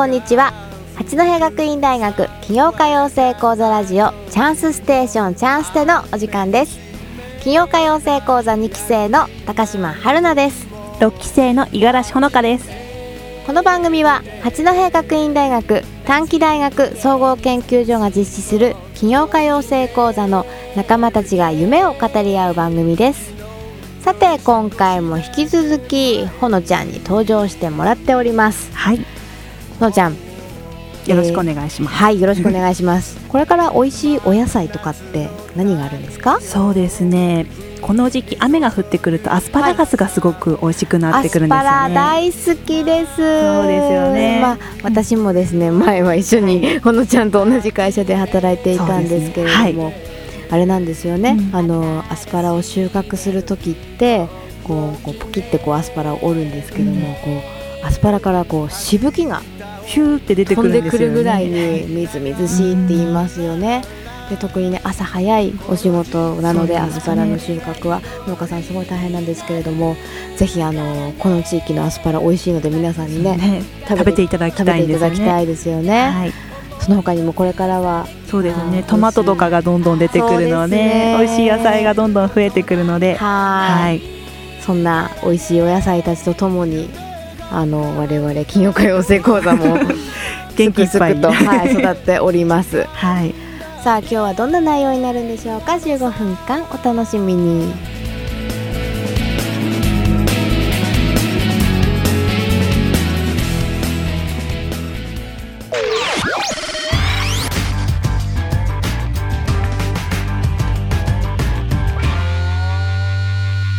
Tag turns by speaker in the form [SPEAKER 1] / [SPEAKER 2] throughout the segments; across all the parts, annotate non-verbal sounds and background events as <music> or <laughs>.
[SPEAKER 1] こんにちは。八戸学院大学起業家養成講座ラジオチャンスステーションチャンステのお時間です。起業家養成講座2期生の高島春奈です。
[SPEAKER 2] 6期生の五十嵐ほのかです。
[SPEAKER 1] この番組は八戸学院大学短期大学総合研究所が実施する起業家養成講座の仲間たちが夢を語り合う番組です。さて今回も引き続きほのちゃんに登場してもらっております。
[SPEAKER 2] はい。
[SPEAKER 1] ほのちゃん。
[SPEAKER 2] よろしくお願いします、
[SPEAKER 1] はいよろしくお願いします。<laughs> これから美味しいお野菜とかって何があるんですか？
[SPEAKER 2] そうですね。この時期雨が降ってくるとアスパラガスがすごく美味しくなってくるんですよね、
[SPEAKER 1] アスパラ大好きです。
[SPEAKER 2] そうですよね。
[SPEAKER 1] まあ私もですね前は一緒にほのちゃんと同じ会社で働いていたんですけれども、あれなんですよね、
[SPEAKER 2] うん。
[SPEAKER 1] あのアスパラを収穫する時ってこうこうポキってこうアスパラを折るんですけども、
[SPEAKER 2] うん。
[SPEAKER 1] こうアスパラからこうしぶきが
[SPEAKER 2] ヒューって出てくるんでね。
[SPEAKER 1] るぐらいにみずみずしいって言いますよね。で特にね朝早いお仕事なので
[SPEAKER 2] そうですね。
[SPEAKER 1] アスパラの収穫は農家さんすごい大変なんですけれどもぜひあのこの地域のアスパラ美味しいので皆さんにね
[SPEAKER 2] ね。食べていただきたいんですよね。はい。
[SPEAKER 1] その他にもこれからは
[SPEAKER 2] そうですね。トマトとかがどんどん出てくるので
[SPEAKER 1] ね。
[SPEAKER 2] 美味しい野菜がどんどん増えてくるので。
[SPEAKER 1] は
[SPEAKER 2] はい。い
[SPEAKER 1] そんな美味しいお野菜たちとともにあの我々金曜養成講座も <laughs>
[SPEAKER 2] 元気いっぱい
[SPEAKER 1] すくすくと、はい、育っております。
[SPEAKER 2] はい。
[SPEAKER 1] さあ今日はどんな内容になるんでしょうか？15分間お楽しみに。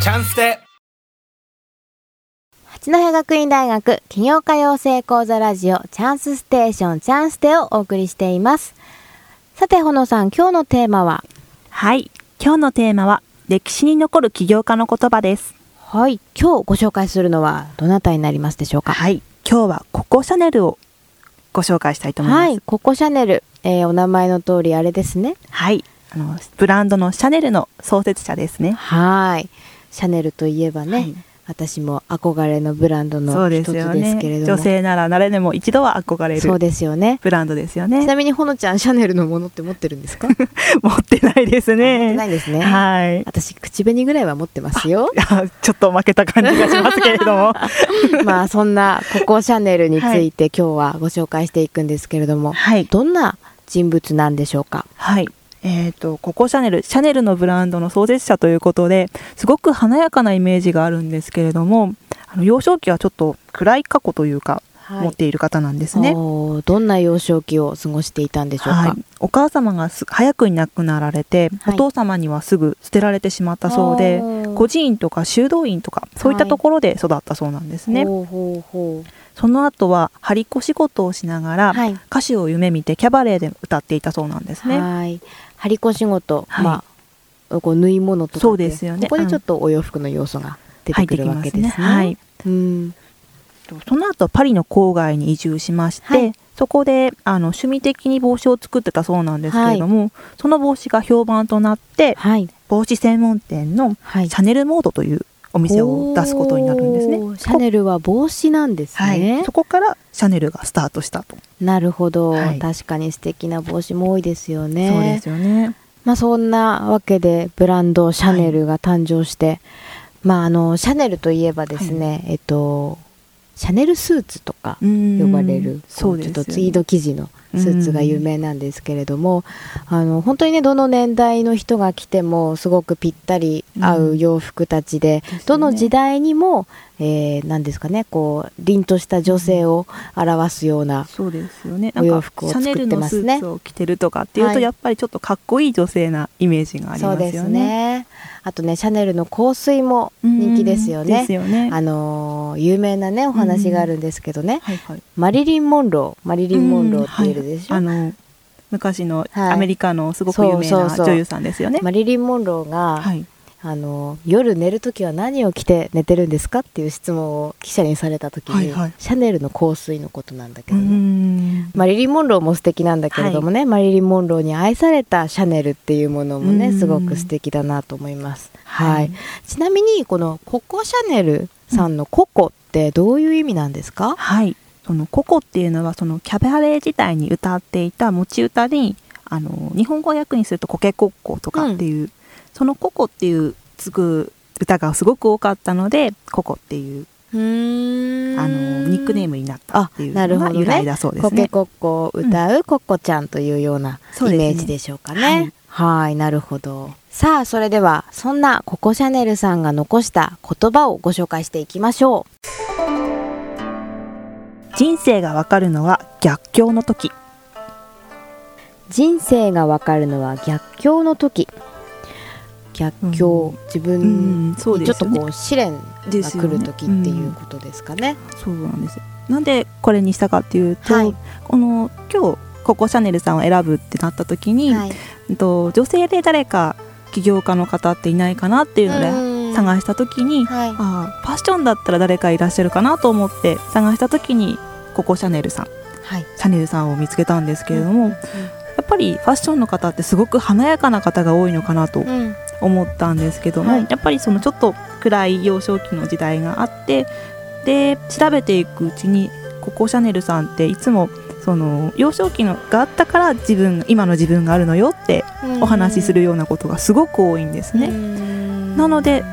[SPEAKER 3] チャンスで
[SPEAKER 1] 八戸学院大学起業家養成講座ラジオチャンスステーションチャンステをお送りしています。さてほのさん今日のテーマは？
[SPEAKER 2] はい。今日のテーマは歴史に残る起業家の言葉です。
[SPEAKER 1] はい。今日ご紹介するのはどなたになりますでしょうか？
[SPEAKER 2] はい。今日はココシャネルをご紹介したいと思います。
[SPEAKER 1] はい。ココシャネル、えーお名前の通りあれですね。
[SPEAKER 2] はい、あのブランドのシャネルの創設者ですね。
[SPEAKER 1] はい。シャネルといえばね、
[SPEAKER 2] はい
[SPEAKER 1] 私も憧れのブランドの一つ
[SPEAKER 2] です
[SPEAKER 1] けれ
[SPEAKER 2] ね。
[SPEAKER 1] ども
[SPEAKER 2] 女性なら誰でも一度は憧れ
[SPEAKER 1] そう
[SPEAKER 2] る
[SPEAKER 1] ですよね
[SPEAKER 2] ブランドですよね。
[SPEAKER 1] ちなみにほのちゃんシャネルのものって持ってるんですか？持 <laughs> っ
[SPEAKER 2] 持ってないです
[SPEAKER 1] て
[SPEAKER 2] ね。
[SPEAKER 1] ないですね
[SPEAKER 2] はい。
[SPEAKER 1] 私口紅ぐらいは持ってますよ
[SPEAKER 2] あちょっと負けた感じがしますけれども。<laughs>
[SPEAKER 1] まあそんなココシャネルについて今日はご紹介していくんですけれども、
[SPEAKER 2] はい。
[SPEAKER 1] どんな人物なんでしょうか？
[SPEAKER 2] はい。えっ、と、ココシャネル、シャネルのブランドの創設者ということで、すごく華やかなイメージがあるんですけれども、あの幼少期はちょっと暗い過去というか、持っている方なんですね。
[SPEAKER 1] どんな幼少期を過ごしていたんでしょうか、
[SPEAKER 2] はい、お母様がす早くに亡くなられて、
[SPEAKER 1] はい。
[SPEAKER 2] お父様にはすぐ捨てられてしまったそうで孤児院とか修道院とかそういったところで育ったそうなんですね、
[SPEAKER 1] ほうほうほ
[SPEAKER 2] その後は張り子仕事をしながら、
[SPEAKER 1] はい。
[SPEAKER 2] 歌手を夢見てキャバレーで歌っていたそうなんです
[SPEAKER 1] う
[SPEAKER 2] ね。
[SPEAKER 1] はい張り子仕事、
[SPEAKER 2] はい。
[SPEAKER 1] まあこう縫い物とか
[SPEAKER 2] そうですよね。
[SPEAKER 1] ここでちょっとお洋服の要素が出てくるわけですね。
[SPEAKER 2] はい。
[SPEAKER 1] うん。
[SPEAKER 2] その後パリの郊外に移住しまして、
[SPEAKER 1] はい。
[SPEAKER 2] そこであの趣味的に帽子を作ってたそうなんですけれども、その帽子が評判となって
[SPEAKER 1] はい。
[SPEAKER 2] 帽子専門店の
[SPEAKER 1] はい。
[SPEAKER 2] シャネルモードというお店を出すことになるんですね。
[SPEAKER 1] シャネルは帽子なんです
[SPEAKER 2] はい、
[SPEAKER 1] ね、
[SPEAKER 2] そこからシャネルがスタートしたと、
[SPEAKER 1] なるほど、
[SPEAKER 2] はい。
[SPEAKER 1] 確かに素敵な帽子も多いですよね。
[SPEAKER 2] そうですよね。
[SPEAKER 1] まあそんなわけでブランドシャネルが誕生して、まああのシャネルといえばですね、えっとシャネルスーツとか呼ばれるこうちょっとツイード生地のスーツが有名なんですけれども、あの本当にねどの年代の人が着てもすごくぴったり合う洋服たちで、
[SPEAKER 2] ですよね。
[SPEAKER 1] どの時代にも、えー、何ですかねこう凛とした女性を表すような、
[SPEAKER 2] そうですよね。
[SPEAKER 1] お洋服を
[SPEAKER 2] シャネルのス
[SPEAKER 1] 作ってますね
[SPEAKER 2] ーツを着てるとかっていうと、
[SPEAKER 1] はい。
[SPEAKER 2] やっぱりちょっとかっこいい女性なイメージがあり
[SPEAKER 1] そうです
[SPEAKER 2] ますよね。
[SPEAKER 1] ねあとねシャネルの香水も人気ですよ
[SPEAKER 2] うん
[SPEAKER 1] ね。
[SPEAKER 2] ですよね。
[SPEAKER 1] あのー有名なねお話があるんですけどね、
[SPEAKER 2] はいはい。
[SPEAKER 1] マリリン・モンローマリリン・モンローっているでしょ、
[SPEAKER 2] うんはい。あの昔の
[SPEAKER 1] はい。
[SPEAKER 2] アメリカのすごく有名
[SPEAKER 1] そうそうそう。
[SPEAKER 2] な女優さんですよね。
[SPEAKER 1] マリリン・モンローが、
[SPEAKER 2] はい。
[SPEAKER 1] あの夜寝るときは何を着て寝てるんですかっていう質問を記者にされたときに、
[SPEAKER 2] はいはい
[SPEAKER 1] シャネルの香水のことなんだけ
[SPEAKER 2] う
[SPEAKER 1] どね、
[SPEAKER 2] ん。
[SPEAKER 1] マリリン・モンローも素敵なんだけれどもね、マリリン・モンローに愛されたシャネルっていうものもね、
[SPEAKER 2] うん
[SPEAKER 1] すごく素敵だなと思います。はい、
[SPEAKER 2] はい
[SPEAKER 1] ちなみにこのココシャネルさんのココってどういう意味なんですか？
[SPEAKER 2] はい。そのココっていうのはそのキャバレー自体に歌っていた持ち歌にあの日本語訳にすると「コケコッコ」とかっていう、うん、その「ココ」っていうつく歌がすごく多かったので「ココ」っていうあのニックネームになったっていうのが由来だそうですね。コケ
[SPEAKER 1] コッコを歌うコッコちゃんというようなイメージでしょうかね。はい、なるほど。さあ、それではそんなココシャネルさんが残した言葉をご紹介していきましょう。
[SPEAKER 2] 人生がわかるのは逆境の時。
[SPEAKER 1] 人生がわかるのは逆境の時。逆境、うん、自分にちょっとこう試練が来る時っていうことですかね。
[SPEAKER 2] そうなんです。なんでこれにしたかっていうと、はい、この今日ココシャネルさんを選ぶってなった時に、はい、と女性で誰か起業家の方っていないかなっていうので探した時に、はい、あファッションだったら誰かいらっしゃるかなと思って探した時にココシャネルさん、はい、シャネルさんを見つけたんですけれども、うん。うん、やっぱりファッションの方ってすごく華やかな方が多いのかなと思ったんですけども、はい、やっぱりそのちょっと暗い幼少期の時代があってで調べていくうちにココ・シャネルさんっていつもその幼少期のがあったから自分今の自分があるのよってお話しするようなことがすごく多いんですね。なので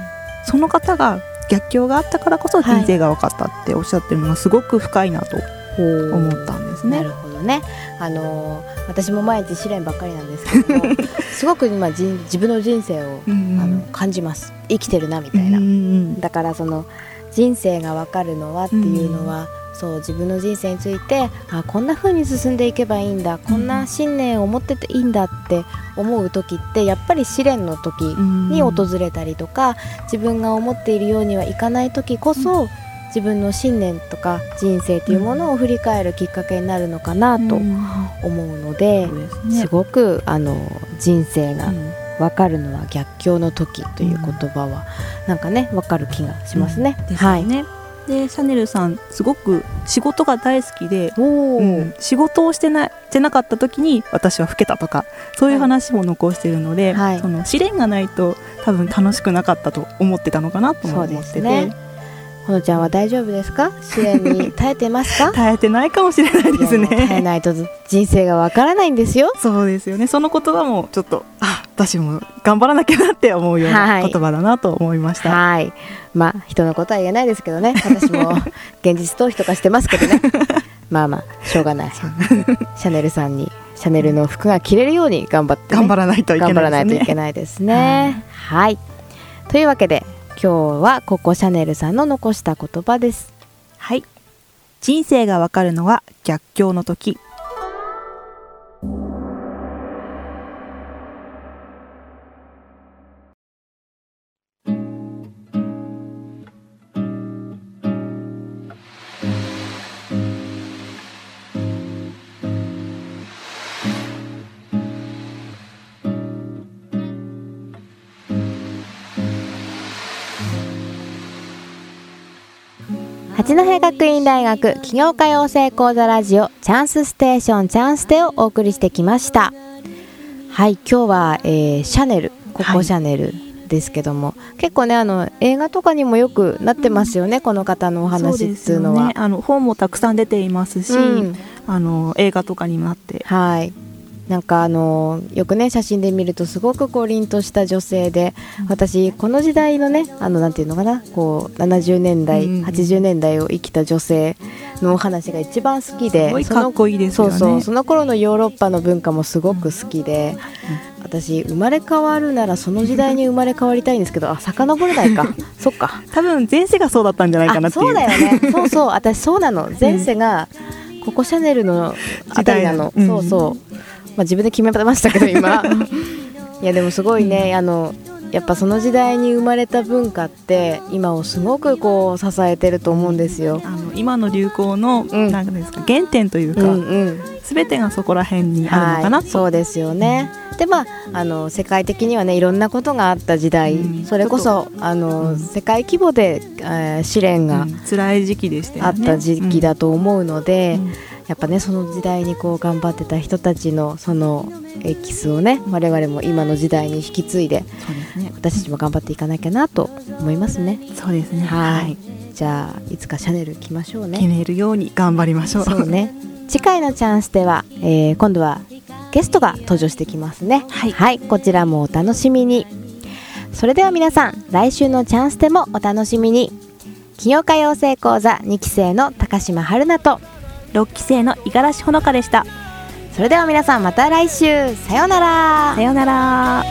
[SPEAKER 2] その方が逆境があったからこそ人生が分かったっておっしゃってるのがすごく深いなと思ったんですね。
[SPEAKER 1] なるほどねあの私も毎日試練ばっかりなんですけども <laughs> すごく今自分の人生を、うん、あの感じます。生きてるなみたいな、うん、だからその人生が分かるのはっていうのは、うん、そう自分の人生についてあこんな風に進んでいけばいいんだこんな信念を持ってていいんだって思う時ってやっぱり試練の時に訪れたりとか自分が思っているようにはいかない時こそ、自分の信念とか人生というものを振り返るきっかけになるのかなと思うので、うんすね、すごくあの人生が分かるのは逆境の時という言葉は、なんかね分かる気がしますね。
[SPEAKER 2] うん、はい。ねでシャネルさんすごく仕事が大好きで、うん、仕事をしてなしてなかった時に私は老けたとかそういう話も残しているので、はい、その試練がないと多分楽しくなかったと思ってたのかなと思ってて。
[SPEAKER 1] ほのちゃんは大丈夫ですか？試練に耐えてますか？<laughs>
[SPEAKER 2] 耐えてないかもしれないですね。
[SPEAKER 1] 耐えないと人生がわからないんですよ。
[SPEAKER 2] そうですよね。その言葉もちょっとあ私も頑張らなきゃなって思うような言葉だなと思いました。
[SPEAKER 1] はい、はい、まあ人のことは言えないですけどね。私も <laughs> 現実逃避とかしてますけどね。<laughs> まあまあしょうがない。シャネルさんにシャネルの服が着れるように頑張って、
[SPEAKER 2] ね、頑張らないといけないですね。頑張らないと
[SPEAKER 1] いけないですね、はい。というわけで今日はココシャネルさんの残した言葉です。
[SPEAKER 2] はい。人生がわかるのは逆境の時。
[SPEAKER 1] 八戸学院大学起業家養成講座ラジオチャンスステーションチャンステをお送りしてきました。はい今日は、えー、シャネルココシャネル、ですけども結構ねあの映画とかにもよくなってますよね、うん、この方のお話っていうのは、ね、
[SPEAKER 2] あの本もたくさん出ていますし、うん、あの映画とかにもなって。
[SPEAKER 1] はいなんかあのよくね写真で見るとすごくこう凛とした女性で、私この時代のねあのなんていうのかなこう70年代、うん、80年代を生きた女性のお話が一番好きで
[SPEAKER 2] かっこいいですよ
[SPEAKER 1] ね。そうそうその頃のヨーロッパの文化もすごく好きで、うん、私生まれ変わるならその時代に生まれ変わりたいんですけどあ遡れないか。<laughs> そっか。
[SPEAKER 2] 多分前世がそうだったんじゃないかなっていう。
[SPEAKER 1] そうだよね。そうそう。<laughs> 私そうなの。前世が、ココシャネルのあたりなの、そうそうまあ、自分で決めましたけど今。<laughs> いやでもすごいね、あのやっぱその時代に生まれた文化って今をすごくこう支えてると思うんですよ。
[SPEAKER 2] あの今の流行の、うん、なんかですか原点というか、うんうん、全てがそこら辺にあるのかな、はい、
[SPEAKER 1] そうですよね。でまああの世界的にはねいろんなことがあった時代、うん、それこそあの、うん、世界規模で、えー、試練が、
[SPEAKER 2] 辛い時期でした、
[SPEAKER 1] ね、あった時期だと思うので。やっぱねその時代にこう頑張ってた人たちのそのエキスをね我々も今の時代に引き継いで、ね、私たちも頑張っていかなきゃなと思いますね。
[SPEAKER 2] そうですね。
[SPEAKER 1] はい。じゃあいつかシャネル着ましょうね。
[SPEAKER 2] 着れるように頑張りましょう。
[SPEAKER 1] そうね。次回のチャンスでは、えー、今度はゲストが登場してきますね、はい、はい、こちらもお楽しみに。それでは皆さん来週のチャンスでもお楽しみに。金曜歌謡成講座2期生の高島春菜と
[SPEAKER 2] 6期生の五十嵐ほのかでした。
[SPEAKER 1] それでは皆さんまた来週。さようなら。
[SPEAKER 2] さようなら。